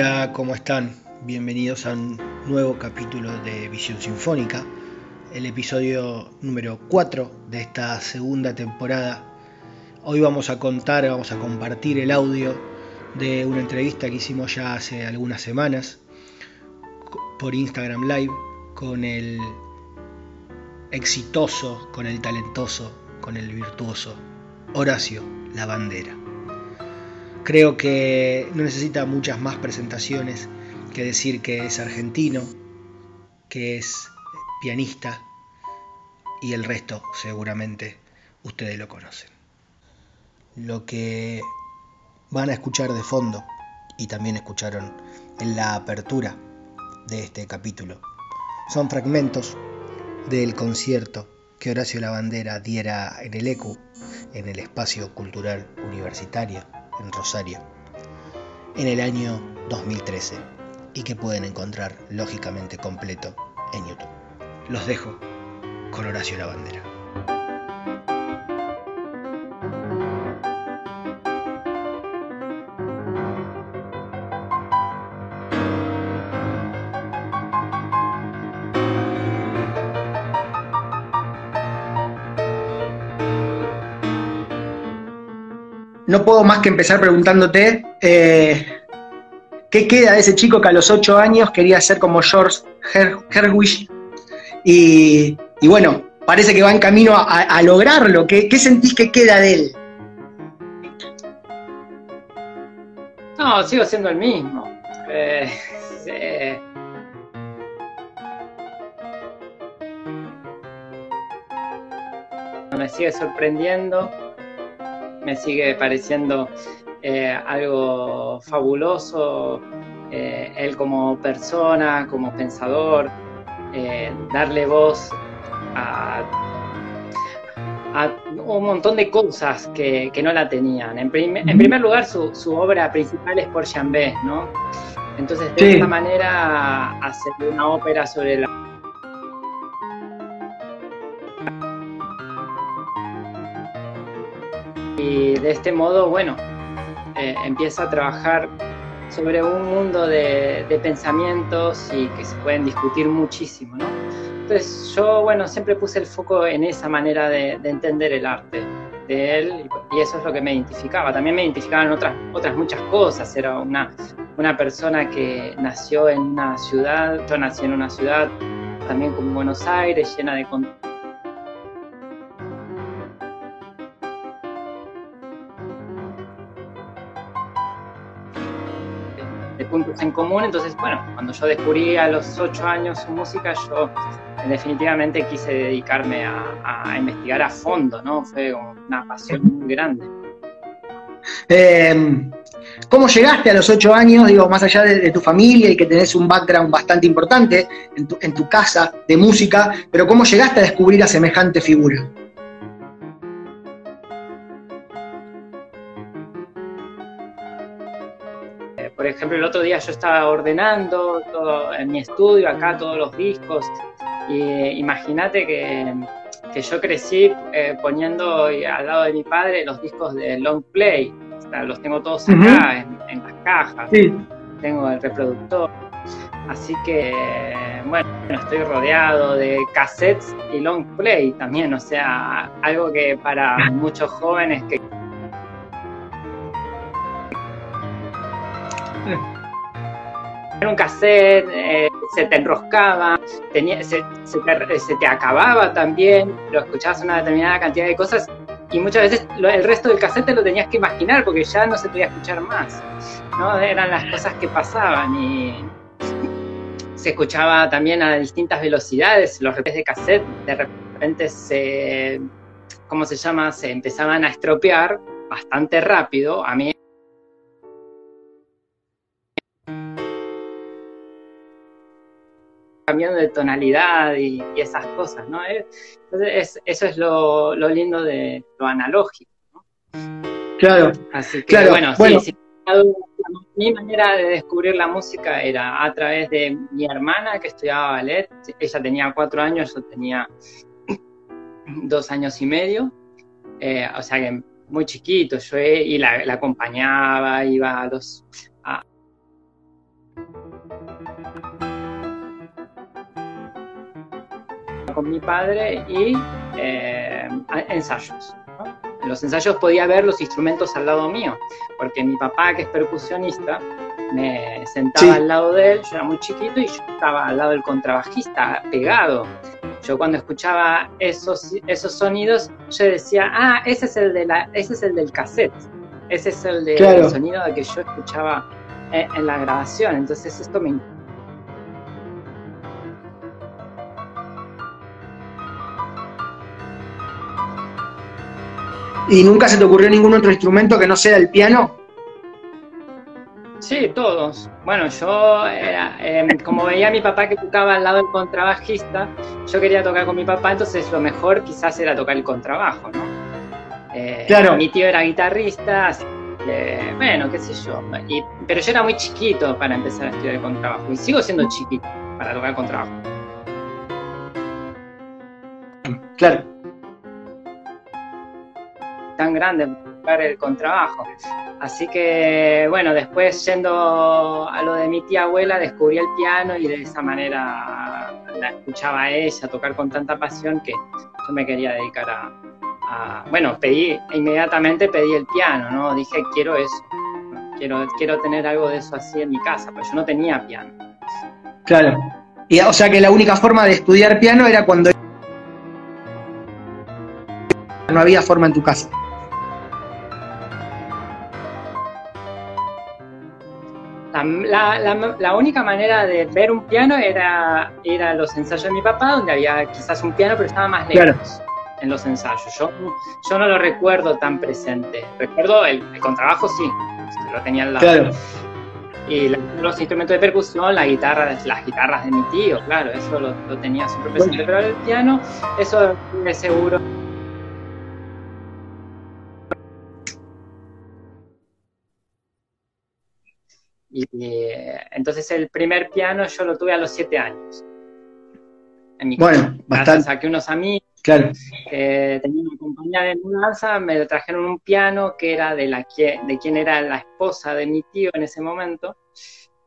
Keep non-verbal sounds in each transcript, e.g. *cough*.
Hola, ¿cómo están? Bienvenidos a un nuevo capítulo de Visión Sinfónica, el episodio número 4 de esta segunda temporada. Hoy vamos a contar, vamos a compartir el audio de una entrevista que hicimos ya hace algunas semanas por Instagram Live con el exitoso, con el talentoso, con el virtuoso Horacio La Bandera. Creo que no necesita muchas más presentaciones que decir que es argentino, que es pianista y el resto seguramente ustedes lo conocen. Lo que van a escuchar de fondo y también escucharon en la apertura de este capítulo son fragmentos del concierto que Horacio Lavandera diera en el ECU, en el Espacio Cultural Universitario en Rosario en el año 2013 y que pueden encontrar lógicamente completo en YouTube. Los dejo con Horacio Lavandera. No puedo más que empezar preguntándote eh, qué queda de ese chico que a los ocho años quería ser como George Herwig y, bueno, parece que va en camino a, lograrlo. ¿Qué, sentís que queda de él? No, sigo siendo el mismo. Eh, me sigue sorprendiendo me sigue pareciendo eh, algo fabuloso, eh, él como persona, como pensador, eh, darle voz a, un montón de cosas que, no la tenían. En, primer lugar, su, obra principal es por Chambé, ¿no? Entonces, de esta manera, hacer una ópera sobre la Y de este modo, bueno, eh, empieza a trabajar sobre un mundo de, pensamientos y que se pueden discutir muchísimo, ¿no? Entonces yo, bueno, siempre puse el foco en esa manera de, entender el arte de él y, eso es lo que me identificaba. También me identificaban otras, otras muchas cosas. Era una, una persona que nació en una ciudad, yo nací en una ciudad también como Buenos Aires, llena de en común. Entonces, bueno, cuando yo descubrí a los ocho años su música, yo definitivamente quise dedicarme a, investigar a fondo, ¿no? Fue una pasión muy grande. Em, ¿Cómo llegaste a los ocho años, digo, más allá de, tu familia y que tenés un background bastante importante en tu, en tu casa de música, pero cómo llegaste a descubrir a semejante figura? Por ejemplo, el otro día yo estaba ordenando todo, en mi estudio acá todos los discos y imagínate que, yo crecí eh, poniendo al lado de mi padre los discos de long play, los tengo todos acá en, las cajas. tengo el reproductor. Así que, bueno, estoy rodeado de cassettes y long play también, o sea, algo que para muchos jóvenes que... un cassette, eh, se te enroscaba, tenía, se, te, acababa también, lo escuchabas una determinada cantidad de cosas y muchas veces el resto del cassette lo tenías que imaginar porque ya no se podía escuchar más. ¿no? Eran las cosas que pasaban y se escuchaba también a distintas velocidades, los repes de cassette de repente se, ¿cómo se llama? Se empezaban a estropear bastante rápido. A mí cambiando de tonalidad y, esas cosas, ¿no? Entonces eso es lo, lindo de lo analógico, ¿no? Claro. Así que bueno, sí, mi manera de descubrir la música era a través de mi hermana que estudiaba ballet. Ella tenía cuatro años, yo tenía *clears throat* dos años y medio. Eh, o sea que muy chiquito, yo y la, acompañaba, iba a los... con mi padre y eh, ensayos en los ensayos podía ver los instrumentos al lado mío, porque mi papá, que es percusionista, me sentaba al lado de él, yo era muy chiquito y yo estaba al lado del contrabajista, pegado. Yo cuando escuchaba esos, esos sonidos, yo decía, ah, ese es el, de la, ese es el del cassette, ese es el del sonido que yo escuchaba en, en la grabación. Entonces esto me ¿Y nunca se te ocurrió ningún otro instrumento que no sea el piano? Sí, todos. Bueno, yo, em, como veía a mi papá que tocaba al lado del contrabajista, yo quería tocar con mi papá, entonces lo mejor quizás era tocar el contrabajo, ¿no? Eh, claro. Mi tío era guitarrista, así que, bueno, qué sé yo. pero yo era muy chiquito para empezar a estudiar el contrabajo, y sigo siendo chiquito para tocar el contrabajo. Claro tan grande para el contrabajo. Así que, bueno, después yendo a lo de mi tía abuela, descubrí el piano y de esa manera la escuchaba a ella tocar con tanta pasión que yo me quería dedicar a, bueno, pedí, inmediatamente pedí el piano, ¿no? Dije, quiero eso, quiero, quiero tener algo de eso así en mi casa, pero yo no tenía piano. Claro. Y, o sea que la única forma de estudiar piano era cuando no había forma en tu casa. La, única manera de ver un piano era ir a los ensayos de mi papá, donde había quizás un piano, pero estaba más lejos en los ensayos. Yo, yo no lo recuerdo tan presente. Recuerdo el, contrabajo, sí, lo tenía al lado. Y los instrumentos de percusión, la guitarra, las guitarras de mi tío, claro, eso lo, tenía siempre presente. Pero el piano, eso es seguro Y entonces el primer piano yo lo tuve a los siete años. En mi bueno, bastante. Saqué unos amigos claro. que tenían una compañía de mudanza, me trajeron un piano que era de, la, de quien era la esposa de mi tío en ese momento,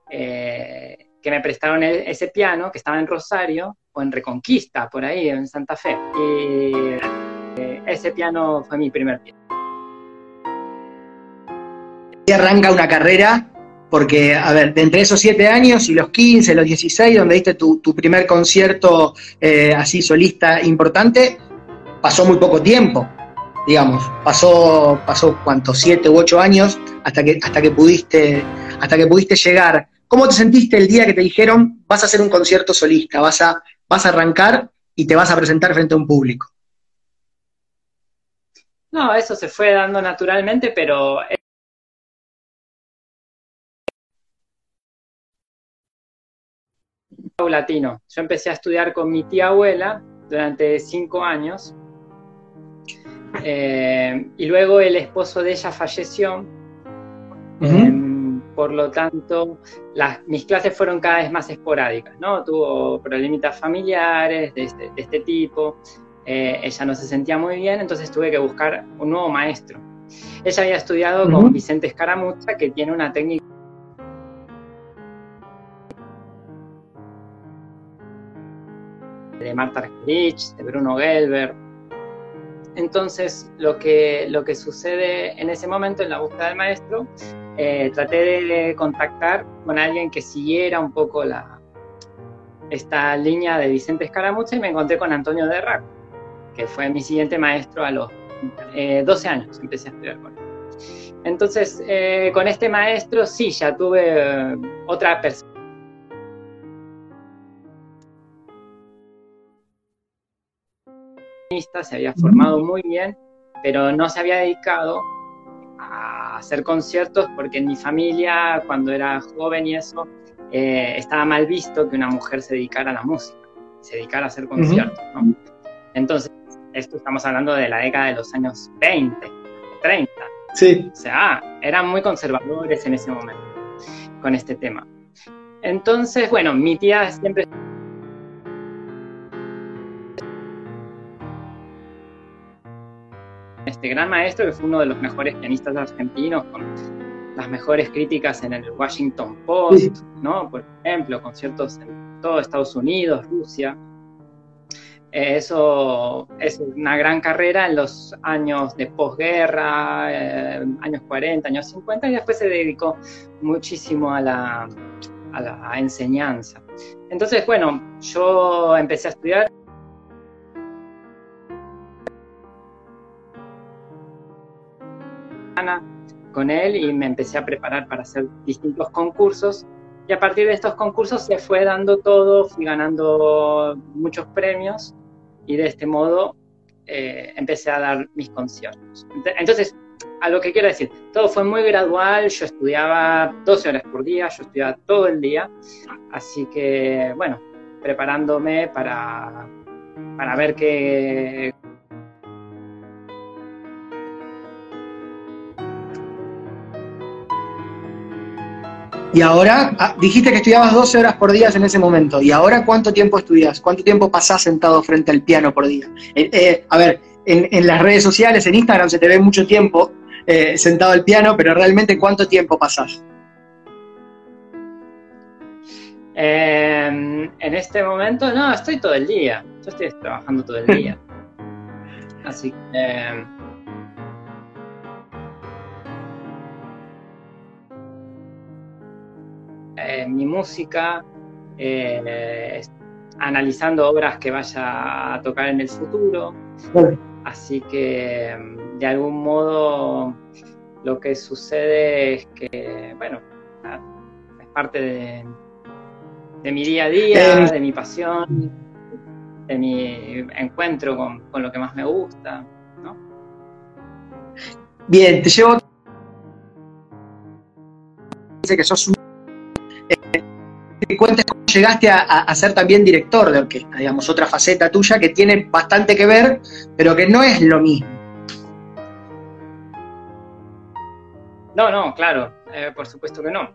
eh, que me prestaron e, ese piano que estaba en Rosario o en Reconquista, por ahí, en Santa Fe. Y eh, ese piano fue mi primer piano. Y arranca una carrera porque, a ver, de entre esos siete años y los 15, los 16, donde diste tu, primer concierto eh, así solista importante, pasó muy poco tiempo, digamos, pasó, pasó cuántos, siete u ocho años hasta que, hasta que pudiste, hasta que pudiste llegar. ¿Cómo te sentiste el día que te dijeron vas a hacer un concierto solista, vas a, vas a arrancar y te vas a presentar frente a un público? No, eso se fue dando naturalmente, pero latino. Yo empecé a estudiar con mi tía abuela durante cinco años eh, y luego el esposo de ella falleció. Em, por lo tanto, las, mis clases fueron cada vez más esporádicas, ¿no? Tuvo problemitas familiares de este, este tipo, eh, ella no se sentía muy bien, entonces tuve que buscar un nuevo maestro. Ella había estudiado con Vicente Escaramuza, que tiene una técnica de Marta Argerich, de Bruno Gelber. Entonces, lo que, lo que sucede en ese momento en la búsqueda del maestro, eh, traté de contactar con alguien que siguiera un poco la, esta línea de Vicente Escaramuza y me encontré con Antonio Derrac, que fue mi siguiente maestro a los 12 eh, años, empecé a estudiar con él. Entonces, eh, con este maestro sí, ya tuve otra persona se había formado muy bien, pero no se había dedicado a hacer conciertos porque en mi familia, cuando era joven y eso, eh, estaba mal visto que una mujer se dedicara a la música, se dedicara a hacer conciertos. Entonces, esto estamos hablando de la década de los años 20, 30. Sí. O sea, eran muy conservadores en ese momento con este tema. Entonces, bueno, mi tía siempre este gran maestro que fue uno de los mejores pianistas argentinos con las mejores críticas en el Washington Post, ¿no? Por ejemplo, conciertos en todo Estados Unidos, Rusia. Eh, eso es una gran carrera en los años de posguerra, eh, años 40, años 50, y después se dedicó muchísimo a la, a la enseñanza. Entonces, bueno, yo empecé a estudiar con él y me empecé a preparar para hacer distintos concursos. Y a partir de estos concursos se fue dando todo, fui ganando muchos premios y de este modo eh, empecé a dar mis conciertos. Entonces, a lo que quiero decir, todo fue muy gradual, yo estudiaba 12 horas por día, yo estudiaba todo el día, así que, bueno, preparándome para, para ver qué, Y ahora, ah, dijiste que estudiabas 12 horas por día en ese momento. ¿Y ahora cuánto tiempo estudias? ¿Cuánto tiempo pasás sentado frente al piano por día? Eh, eh, a ver, en, las redes sociales, en Instagram se te ve mucho tiempo eh, sentado al piano, pero realmente ¿cuánto tiempo pasás? en este momento, no, estoy todo el día. Yo estoy trabajando todo el día. *laughs* Así que mi música, eh, analizando obras que vaya a tocar en el futuro. Así que de algún modo lo que sucede es que, bueno, es parte de, mi día a día, de mi pasión, de mi encuentro con, lo que más me gusta. Bien, te llevo. Dice que sos un cuentes cómo llegaste a, ser también director de orquesta, digamos, otra faceta tuya que tiene bastante que ver, pero que no es lo mismo. No, no, claro, eh, por supuesto que no.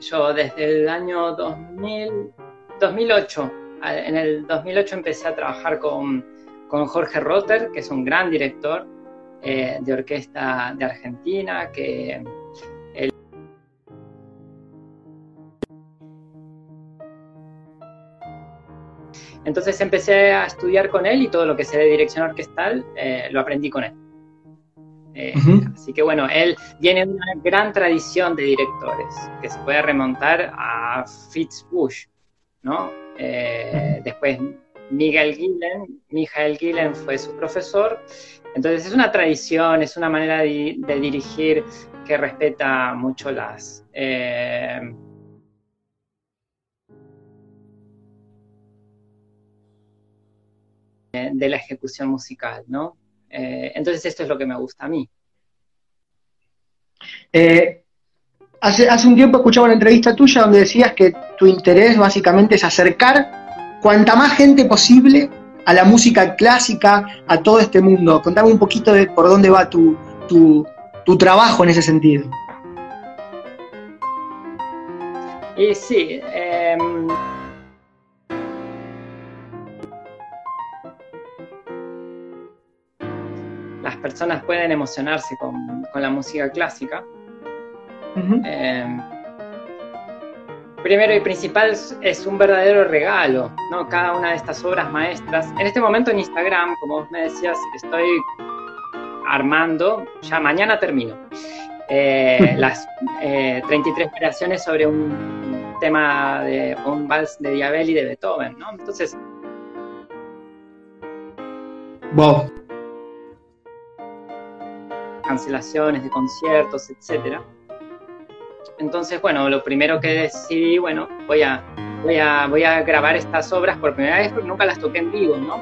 Yo desde el año 2000, 2008, en el 2008 empecé a trabajar con, Jorge Rotter, que es un gran director eh, de orquesta de Argentina, que Entonces empecé a estudiar con él y todo lo que sé de dirección orquestal eh, lo aprendí con él. Eh, así que bueno, él viene de una gran tradición de directores que se puede remontar a Fitz Bush, ¿no? Eh, después Miguel Gillen, Michael Gillen fue su profesor. Entonces es una tradición, es una manera de, de dirigir que respeta mucho las de la ejecución musical, ¿no? Eh, entonces esto es lo que me gusta a mí. Eh, hace, hace un tiempo escuchaba una entrevista tuya donde decías que tu interés básicamente es acercar cuanta más gente posible a la música clásica, a todo este mundo. Contame un poquito de por dónde va tu, tu, tu trabajo en ese sentido. Y sí, eh, personas pueden emocionarse con, la música clásica. Eh, primero y principal es, un verdadero regalo, ¿no? Cada una de estas obras maestras. En este momento en Instagram, como vos me decías, estoy armando, ya mañana termino, eh, *laughs* las 33 eh, creaciones sobre un tema de un vals de Diabel y de Beethoven, ¿no? Entonces... Wow. Cancelaciones de conciertos, etcétera. Entonces, bueno, lo primero que decidí, bueno, voy a, voy a, voy a grabar estas obras por primera vez porque nunca las toqué en vivo, ¿no?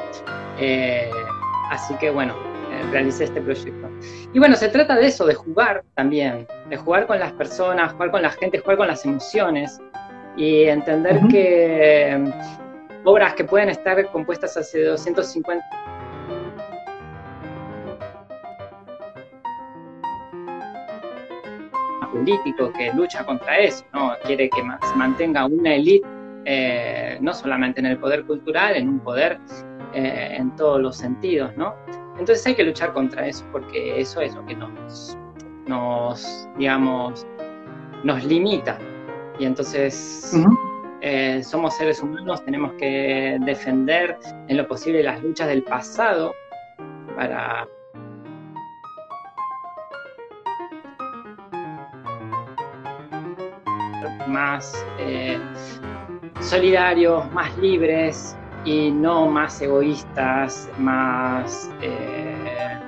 Eh, así que, bueno, eh, realicé este proyecto. Y bueno, se trata de eso, de jugar también, de jugar con las personas, jugar con la gente, jugar con las emociones y entender que eh, obras que pueden estar compuestas hace 250 político que lucha contra eso, ¿no? quiere que se mantenga una élite, eh, no solamente en el poder cultural, en un poder eh, en todos los sentidos, ¿no? Entonces hay que luchar contra eso, porque eso es lo que nos, nos digamos, nos limita. Y entonces eh, somos seres humanos, tenemos que defender en lo posible las luchas del pasado para más eh, solidarios, más libres y no más egoístas, más, eh,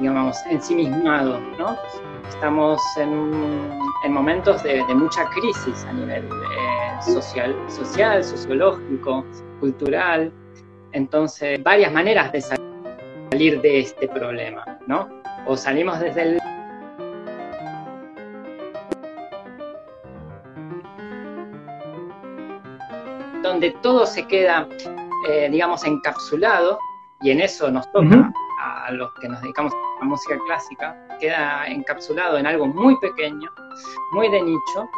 digamos, ensimismados, ¿no? Estamos en, momentos de, mucha crisis a nivel eh, social, sociológico, cultural. Entonces, varias maneras de salir de este problema, ¿no? O salimos desde el donde todo se queda, eh, digamos, encapsulado, y en eso nos toca a los que nos dedicamos a la música clásica, queda encapsulado en algo muy pequeño, muy de nicho,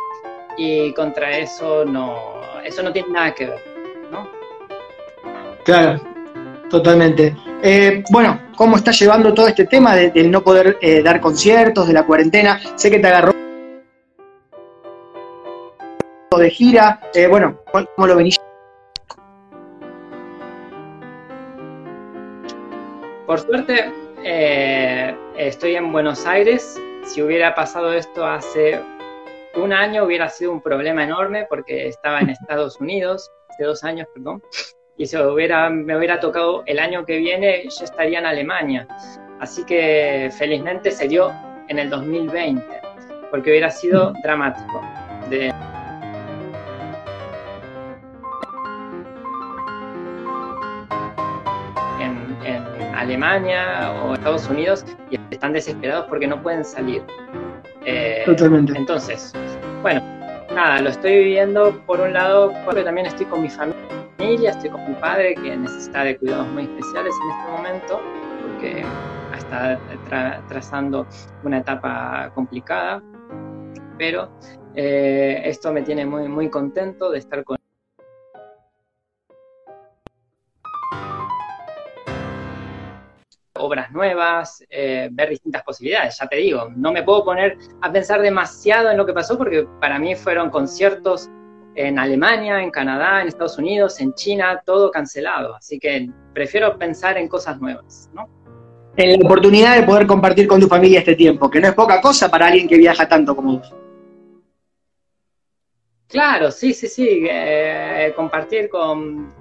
y contra eso no, eso no tiene nada que ver, ¿no? Claro, totalmente. Eh, bueno, ¿cómo estás llevando todo este tema del no poder eh, dar conciertos, de la cuarentena? Sé que te agarró de gira. bueno, ¿cómo lo venís Por suerte, eh, estoy en Buenos Aires. Si hubiera pasado esto hace un año, hubiera sido un problema enorme porque estaba en *laughs* Estados Unidos, hace dos años, perdón. Y si hubiera, me hubiera tocado el año que viene, yo estaría en Alemania. Así que felizmente se dio en el 2020, porque hubiera sido dramático. Alemania o Estados Unidos y están desesperados porque no pueden salir. Eh, Totalmente. Entonces, bueno, nada, lo estoy viviendo por un lado porque también estoy con mi familia, estoy con mi padre que necesita de cuidados muy especiales en este momento porque está trazando una etapa complicada, pero eh, esto me tiene muy, muy contento de estar con obras nuevas, eh, ver distintas posibilidades. Ya te digo, no me puedo poner a pensar demasiado en lo que pasó porque para mí fueron conciertos en Alemania, en Canadá, en Estados Unidos, en China, todo cancelado. Así que prefiero pensar en cosas nuevas, ¿no? En la oportunidad de poder compartir con tu familia este tiempo, que no es poca cosa para alguien que viaja tanto como vos. Claro, sí, sí, sí, eh, compartir con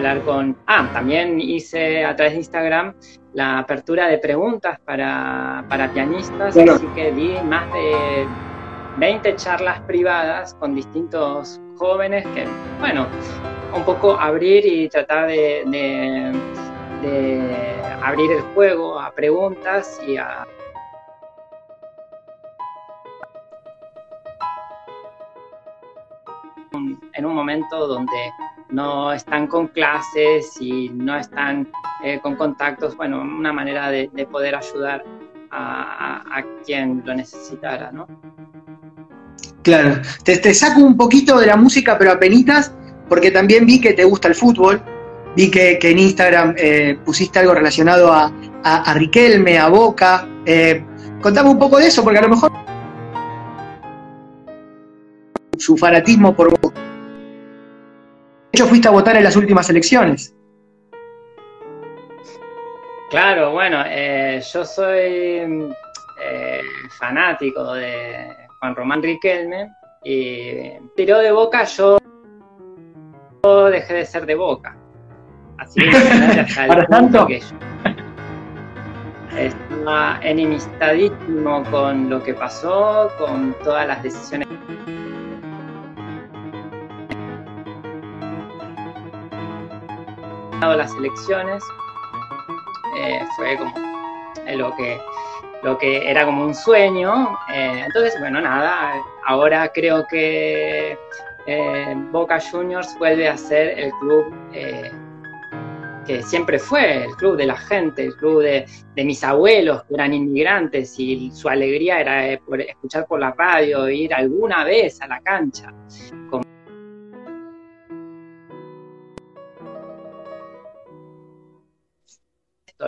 hablar con... Ah, también hice a través de Instagram la apertura de preguntas para, pianistas, así que di más de 20 charlas privadas con distintos jóvenes que, bueno, un poco abrir y tratar de, de abrir el juego a preguntas y a en un momento donde no están con clases y no están eh, con contactos, bueno, una manera de, poder ayudar a, quien lo necesitara, ¿no? Claro, te, saco un poquito de la música, pero a penitas, porque también vi que te gusta el fútbol. vi que, en Instagram eh, pusiste algo relacionado a, a, Riquelme, a Boca. Eh, contame un poco de eso, porque a lo mejor su fanatismo por Boca. Hecho, fuiste a votar en las últimas elecciones. Claro, bueno, eh, yo soy eh, fanático de Juan Román Riquelme y tiró de boca, yo dejé de ser de boca. Así *laughs* el tanto? que yo estaba enemistadísimo con lo que pasó, con todas las decisiones las elecciones eh, fue como lo que, lo que era como un sueño. Eh, entonces, bueno, nada, ahora creo que eh, Boca Juniors vuelve a ser el club que siempre fue, el club de la gente, el club de, de, mis abuelos que eran inmigrantes y su alegría era escuchar por la radio, ir alguna vez a la cancha.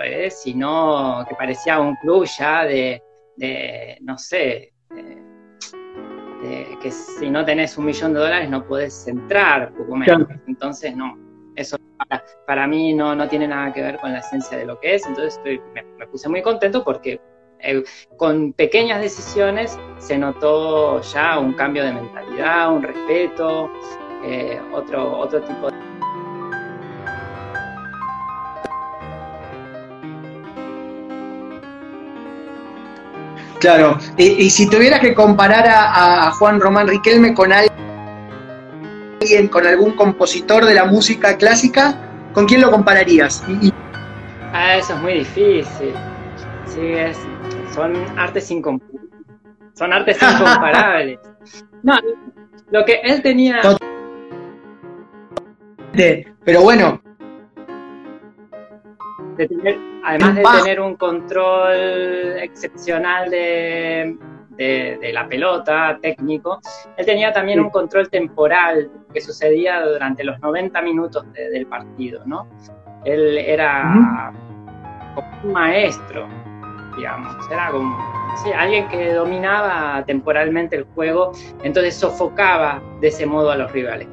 ¿Eh? sino que parecía un club ya de, no sé, que si no tenés un millón de dólares no podés entrar, poco menos. Entonces, no, eso para, mí no, no, tiene nada que ver con la esencia de lo que es, entonces me, puse muy contento porque eh, con pequeñas decisiones se notó ya un cambio de mentalidad, un respeto, eh, otro, otro tipo Claro, y, si tuvieras que comparar a, Juan Román Riquelme con alguien, con algún compositor de la música clásica, ¿con quién lo compararías? Ah, eso es muy difícil. Sí, son artes incomparables. Son artes *laughs* incomparables. no, lo que él tenía. Pero bueno, además de tener un control excepcional de, la pelota técnico, él tenía también un control temporal que sucedía durante los 90 minutos del partido, ¿no? Él era como un maestro, digamos, era como alguien que dominaba temporalmente el juego, entonces sofocaba de ese modo a los rivales.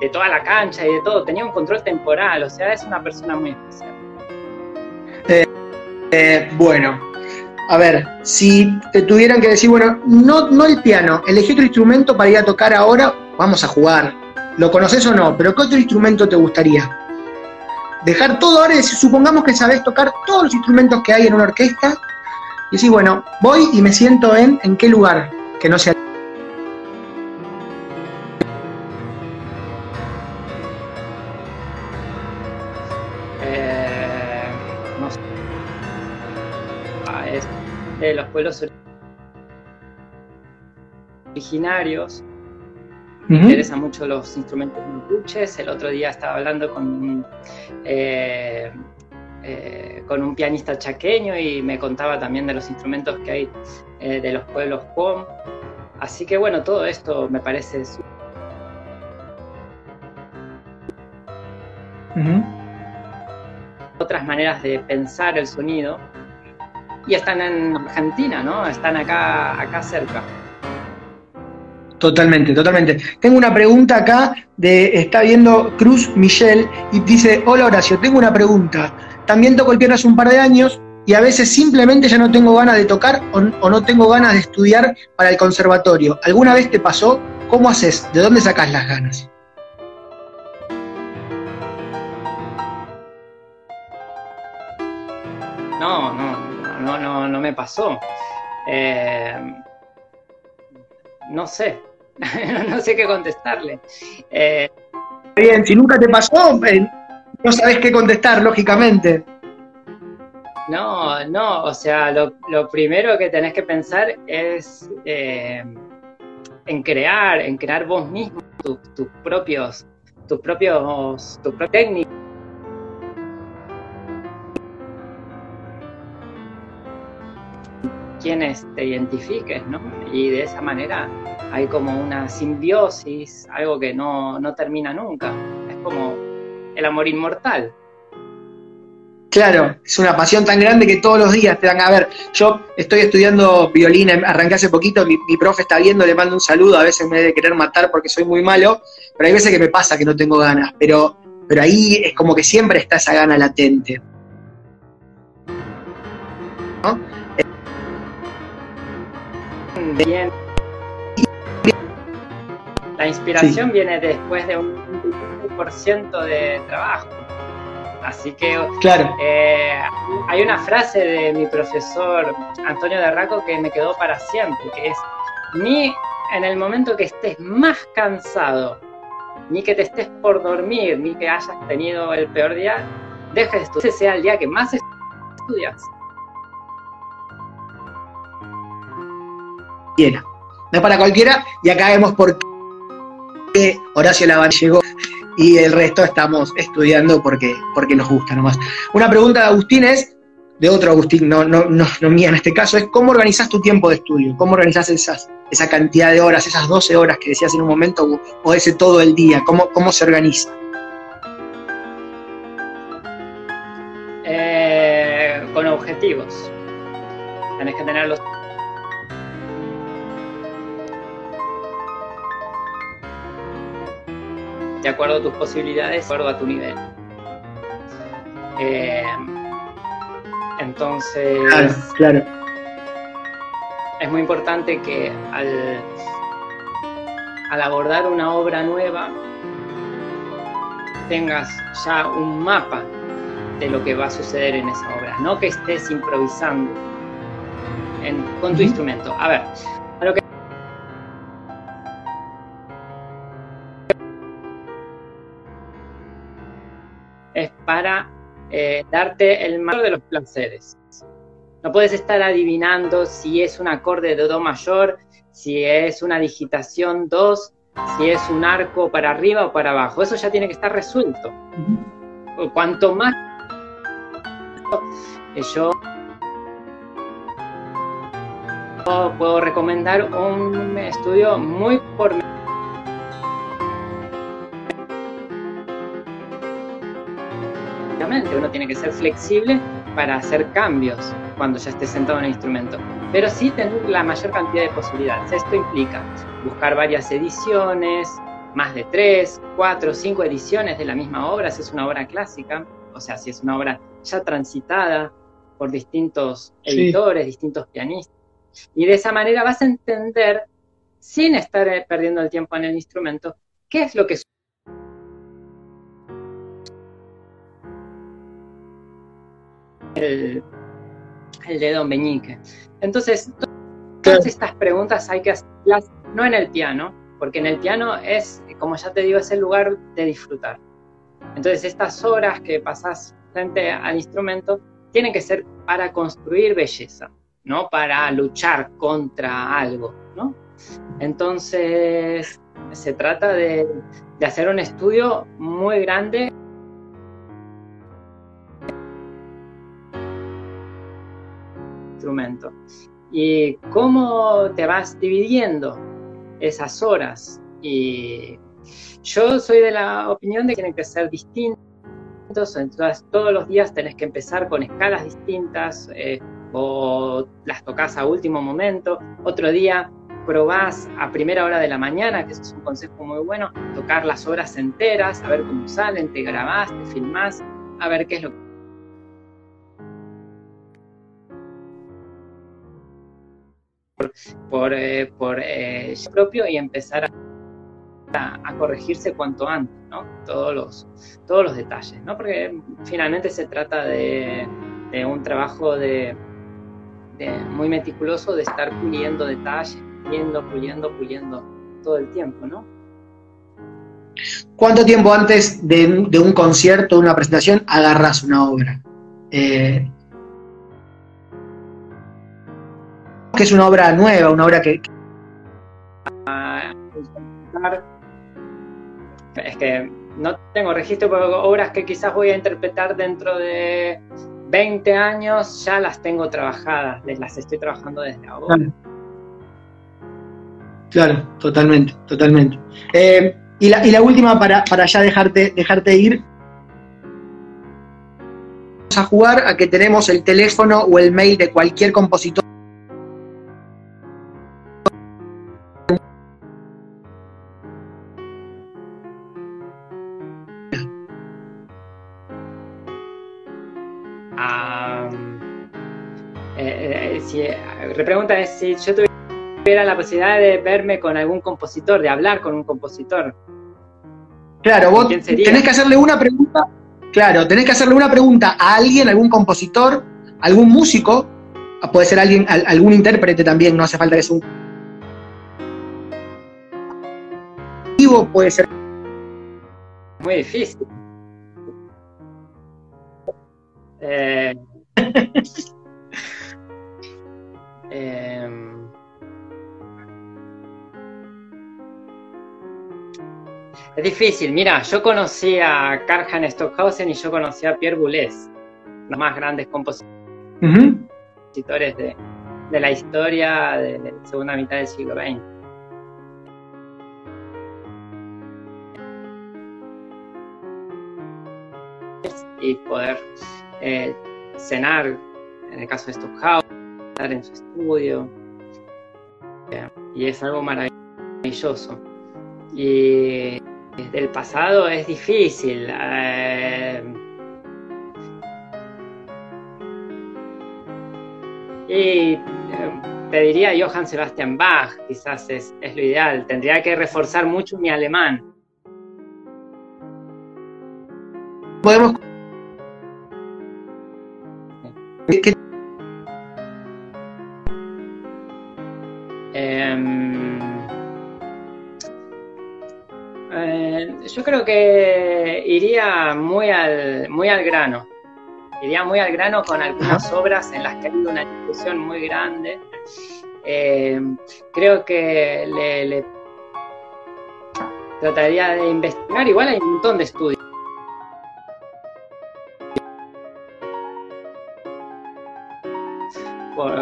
De toda la cancha y de todo, tenía un control temporal, o sea, es una persona muy especial. Eh, eh, bueno, a ver, si te tuvieran que decir, bueno, no, no el piano, elegí otro instrumento para ir a tocar ahora, vamos a jugar. ¿Lo conoces o no? Pero ¿qué otro instrumento te gustaría? Dejar todo ahora y supongamos que sabes tocar todos los instrumentos que hay en una orquesta y decir, bueno, voy y me siento en, ¿en qué lugar? Que no sea de los pueblos originarios. Me interesan mucho los instrumentos mapuches. El otro día estaba hablando con, eh, eh, con un pianista chaqueño y me contaba también de los instrumentos que hay eh, de los pueblos Pom. Así que bueno, todo esto me parece otras maneras de pensar el sonido y están en Argentina, ¿no? Están acá, acá cerca. Totalmente, totalmente. Tengo una pregunta acá de, está viendo Cruz Michelle y dice, hola Horacio, tengo una pregunta. También toco el piano hace un par de años y a veces simplemente ya no tengo ganas de tocar o, o no tengo ganas de estudiar para el conservatorio. ¿Alguna vez te pasó? ¿Cómo haces? ¿De dónde sacas las ganas? No, no, no, me pasó. Eh, no sé, *laughs* no sé qué contestarle. Eh, Bien, si nunca te pasó, eh, no sabes qué contestar, lógicamente. No, no, o sea, lo, primero que tenés que pensar es en crear, en crear vos mismo tus, propios, tus propios, tus propios técnicos quienes te identifiques, ¿no? Y de esa manera hay como una simbiosis, algo que no, no termina nunca. Es como el amor inmortal. Claro, es una pasión tan grande que todos los días te dan a ver. Yo estoy estudiando violín, arranqué hace poquito, mi, mi, profe está viendo, le mando un saludo, a veces me debe querer matar porque soy muy malo, pero hay veces que me pasa que no tengo ganas, pero, pero ahí es como que siempre está esa gana latente. Bien. La inspiración sí. viene después de un 25% de trabajo. Así que claro. eh, hay una frase de mi profesor Antonio de Raco que me quedó para siempre, que es, ni en el momento que estés más cansado, ni que te estés por dormir, ni que hayas tenido el peor día, dejes de estudiar, ese sea el día que más estudias. Llena. No es para cualquiera, y acá vemos por qué Horacio Laván llegó y el resto estamos estudiando porque, porque nos gusta nomás. Una pregunta de Agustín es, de otro Agustín, no, no, no, mía en este caso, es cómo organizas tu tiempo de estudio, cómo organizas esas, esa cantidad de horas, esas 12 horas que decías en un momento, o ese todo el día, cómo, cómo se organiza. Eh, con objetivos. Tenés que tener los de acuerdo a tus posibilidades, de acuerdo a tu nivel. Eh, entonces, claro, claro. es muy importante que al, al abordar una obra nueva tengas ya un mapa de lo que va a suceder en esa obra, no que estés improvisando en, con tu uh -huh. instrumento. A ver, para eh, darte el mayor de los placeres. No puedes estar adivinando si es un acorde de Do mayor, si es una digitación 2, si es un arco para arriba o para abajo. Eso ya tiene que estar resuelto. Uh -huh. Cuanto más yo puedo recomendar un estudio muy por uno tiene que ser flexible para hacer cambios cuando ya esté sentado en el instrumento, pero sí tener la mayor cantidad de posibilidades. Esto implica buscar varias ediciones, más de tres, cuatro, cinco ediciones de la misma obra, si es una obra clásica, o sea, si es una obra ya transitada por distintos editores, sí. distintos pianistas. Y de esa manera vas a entender, sin estar perdiendo el tiempo en el instrumento, qué es lo que el, el de Don Meñique. Entonces, todas estas preguntas hay que hacerlas no en el piano, porque en el piano es, como ya te digo, es el lugar de disfrutar. Entonces, estas horas que pasas frente al instrumento tienen que ser para construir belleza, no para luchar contra algo, ¿no? Entonces, se trata de, de hacer un estudio muy grande instrumento. Y cómo te vas dividiendo esas horas. Y yo soy de la opinión de que tienen que ser distintos. Entonces, todos los días tenés que empezar con escalas distintas eh, o las tocas a último momento. Otro día probás a primera hora de la mañana, que es un consejo muy bueno, tocar las horas enteras, a ver cómo salen, te grabás, te filmás, a ver qué es lo que por, eh, eh, propio y empezar a, corregirse cuanto antes, ¿no? Todos los, todos los detalles, ¿no? Porque finalmente se trata de, de un trabajo de, de, muy meticuloso de estar puliendo detalles, puliendo, puliendo, puliendo todo el tiempo, ¿no? ¿Cuánto tiempo antes de, de un concierto, una presentación, agarras una obra? Eh, que es una obra nueva, una obra que... Es que no tengo registro, pero obras que quizás voy a interpretar dentro de, 20 años ya las tengo trabajadas, las estoy trabajando desde ahora. Claro, totalmente, totalmente. Eh, y, la, última para, ya dejarte, dejarte ir. Vamos a jugar a que tenemos el teléfono o el mail de cualquier compositor. Si, repregunta es si yo tuviera era la posibilidad de verme con algún compositor, de hablar con un compositor. Claro, vos tenés que hacerle una pregunta, claro, tenés que hacerle una pregunta a alguien, algún compositor, algún músico, puede ser alguien, algún intérprete también, no hace falta que sea un puede ser muy difícil. eh, *laughs* eh Es difícil, mira, yo conocí a Karl Stockhausen y yo conocí a Pierre Boulez, los más grandes compositores de, la historia de la segunda mitad del siglo XX. Y poder eh, cenar, en el caso de Stockhausen, estar en su estudio. y es algo maravilloso. Y del pasado es difícil. Eh, y eh, te diría Johann Sebastian Bach, quizás es, lo ideal. Tendría que reforzar mucho mi alemán. Podemos. Yo creo que iría muy al, muy al grano. Iría muy al grano con algunas obras en las que hay una discusión muy grande. Eh, creo que le, trataría de investigar. Igual hay un montón de estudios.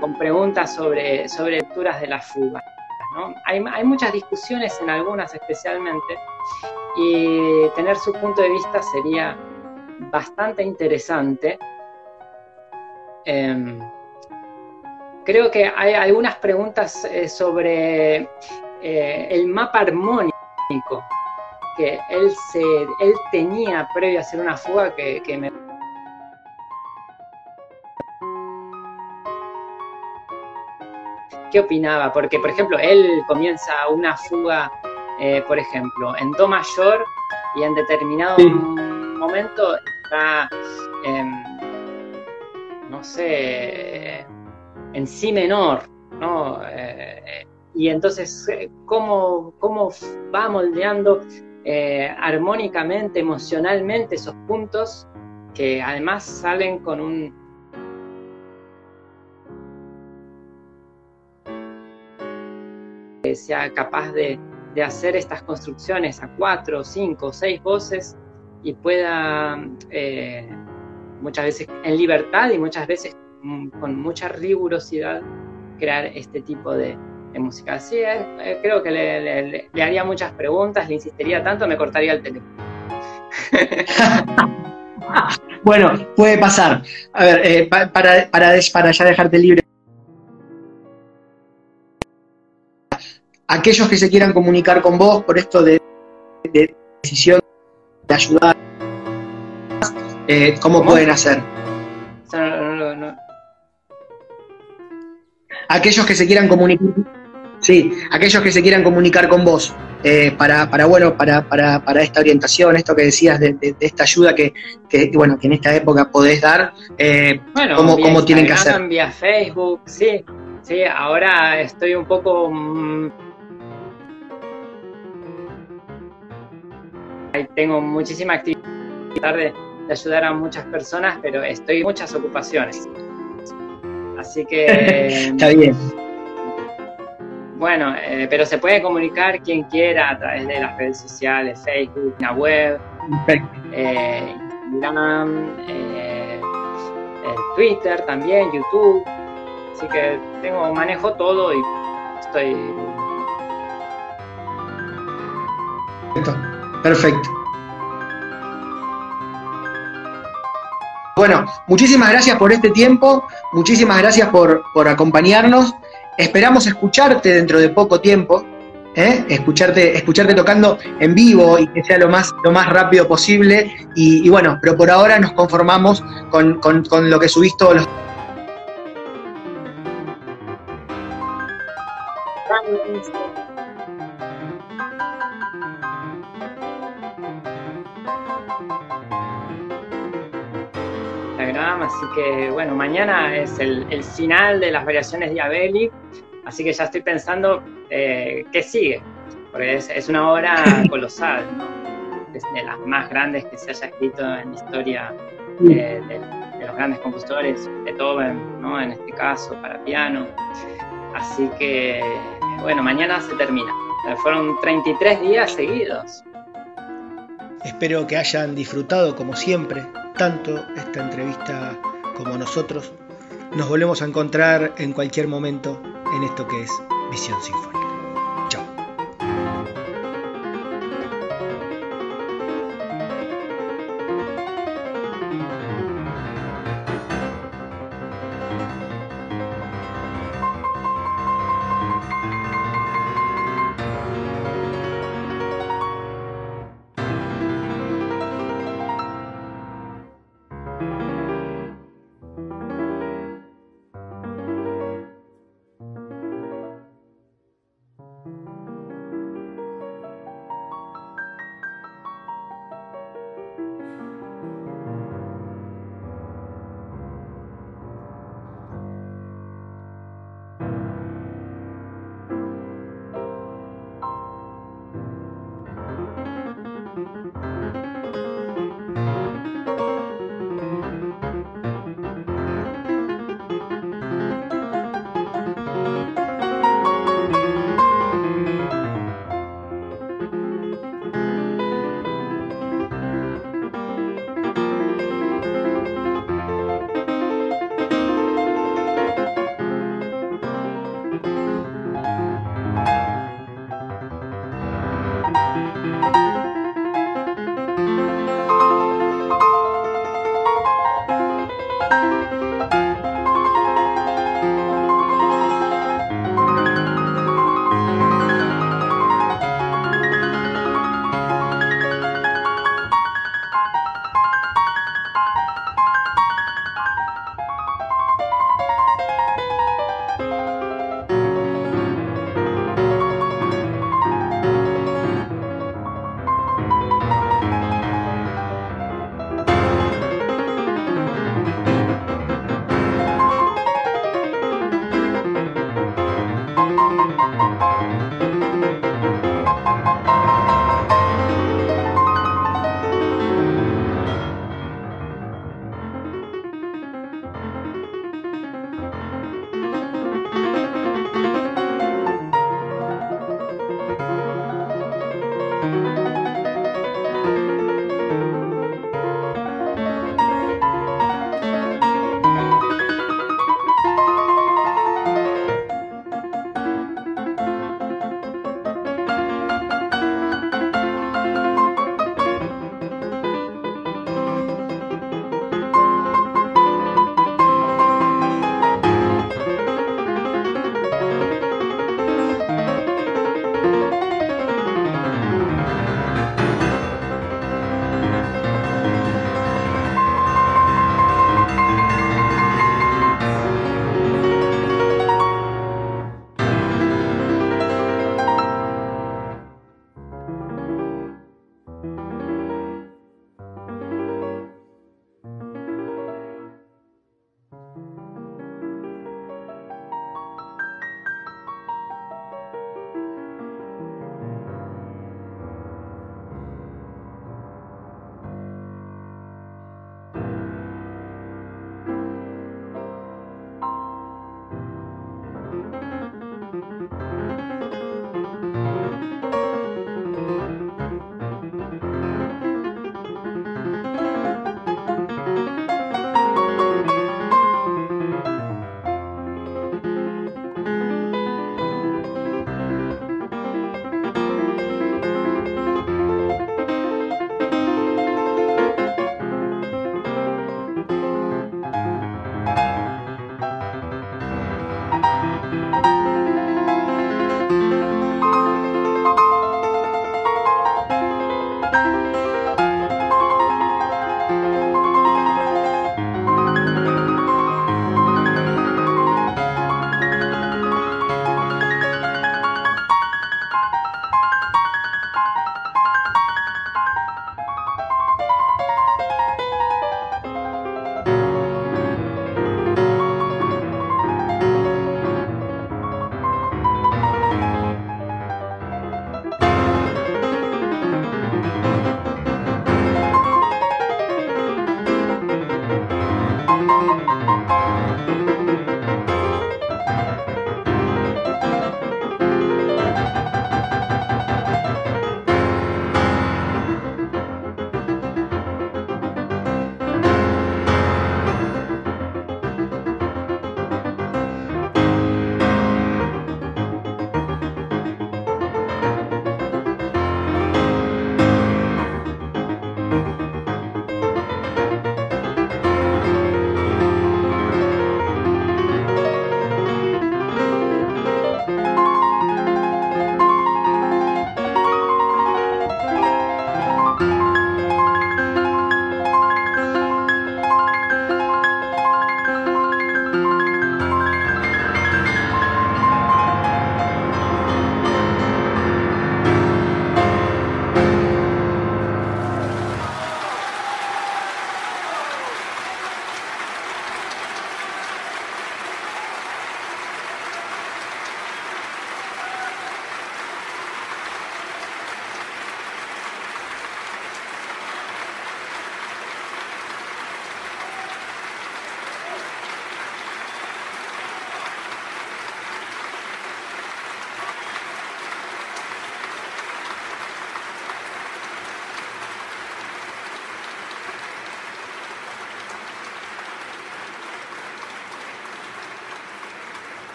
con preguntas sobre, sobre lecturas de la fuga. Hay, hay muchas discusiones en algunas especialmente y tener su punto de vista sería bastante interesante. Em, creo que hay algunas preguntas eh, sobre eh, el mapa armónico que él, se, él tenía previo a hacer una fuga que, que me ¿Qué opinaba? Porque, por ejemplo, él comienza una fuga eh, por ejemplo, en Do mayor y en determinado momento está, no sé, en Si menor, ¿no? Eh, y entonces, eh, ¿cómo, ¿cómo, va moldeando armónicamente, emocionalmente esos puntos que además salen con un, sea capaz de, de hacer estas construcciones a cuatro, cinco, seis voces y pueda eh, muchas veces en libertad y muchas veces mm, con mucha rigurosidad crear este tipo de, música. Así es, eh, creo que le, haría muchas preguntas, le insistiría tanto, me cortaría el teléfono. *laughs* bueno, puede pasar. A ver, eh, para, para, para ya dejarte libre aquellos que se quieran comunicar con vos por esto de, decisión de ayudar, eh, ¿cómo, pueden hacer? aquellos que se quieran comunicar, sí, aquellos que se quieran comunicar con vos eh, para, para, bueno, para, para, para, esta orientación, esto que decías de, esta ayuda que, bueno, que en esta época podés dar, eh, ¿cómo, tienen que hacer? Vía Facebook, sí, sí, ahora estoy un poco mm, tengo muchísima actividad de, ayudar a muchas personas, pero estoy en muchas ocupaciones. Así que... *laughs* Está bien. Bueno, eh, pero se puede comunicar quien quiera a través de las redes sociales, Facebook, la web, eh, Instagram, eh, Twitter también, YouTube. Así que tengo, manejo todo y estoy. Perfecto. Bueno, muchísimas gracias por este tiempo, muchísimas gracias por, por acompañarnos. Esperamos escucharte dentro de poco tiempo. ¿eh? escucharte, escucharte tocando en vivo y que sea lo más, lo más rápido posible. Y, bueno, pero por ahora nos conformamos con, lo que subís todos los... así que bueno, mañana es el, el final de las variaciones Diabelli, así que ya estoy pensando eh, ¿qué sigue? Porque es, una obra *laughs* colosal, es de las más grandes que se haya escrito en la historia de, los grandes compositores, Beethoven, ¿no? en este caso, para piano. Así que, bueno, mañana se termina. Fueron 33 días seguidos. Espero que hayan disfrutado, como siempre, tanto esta entrevista como nosotros. Nos volvemos a encontrar en cualquier momento en esto que es Visión Sinfónica.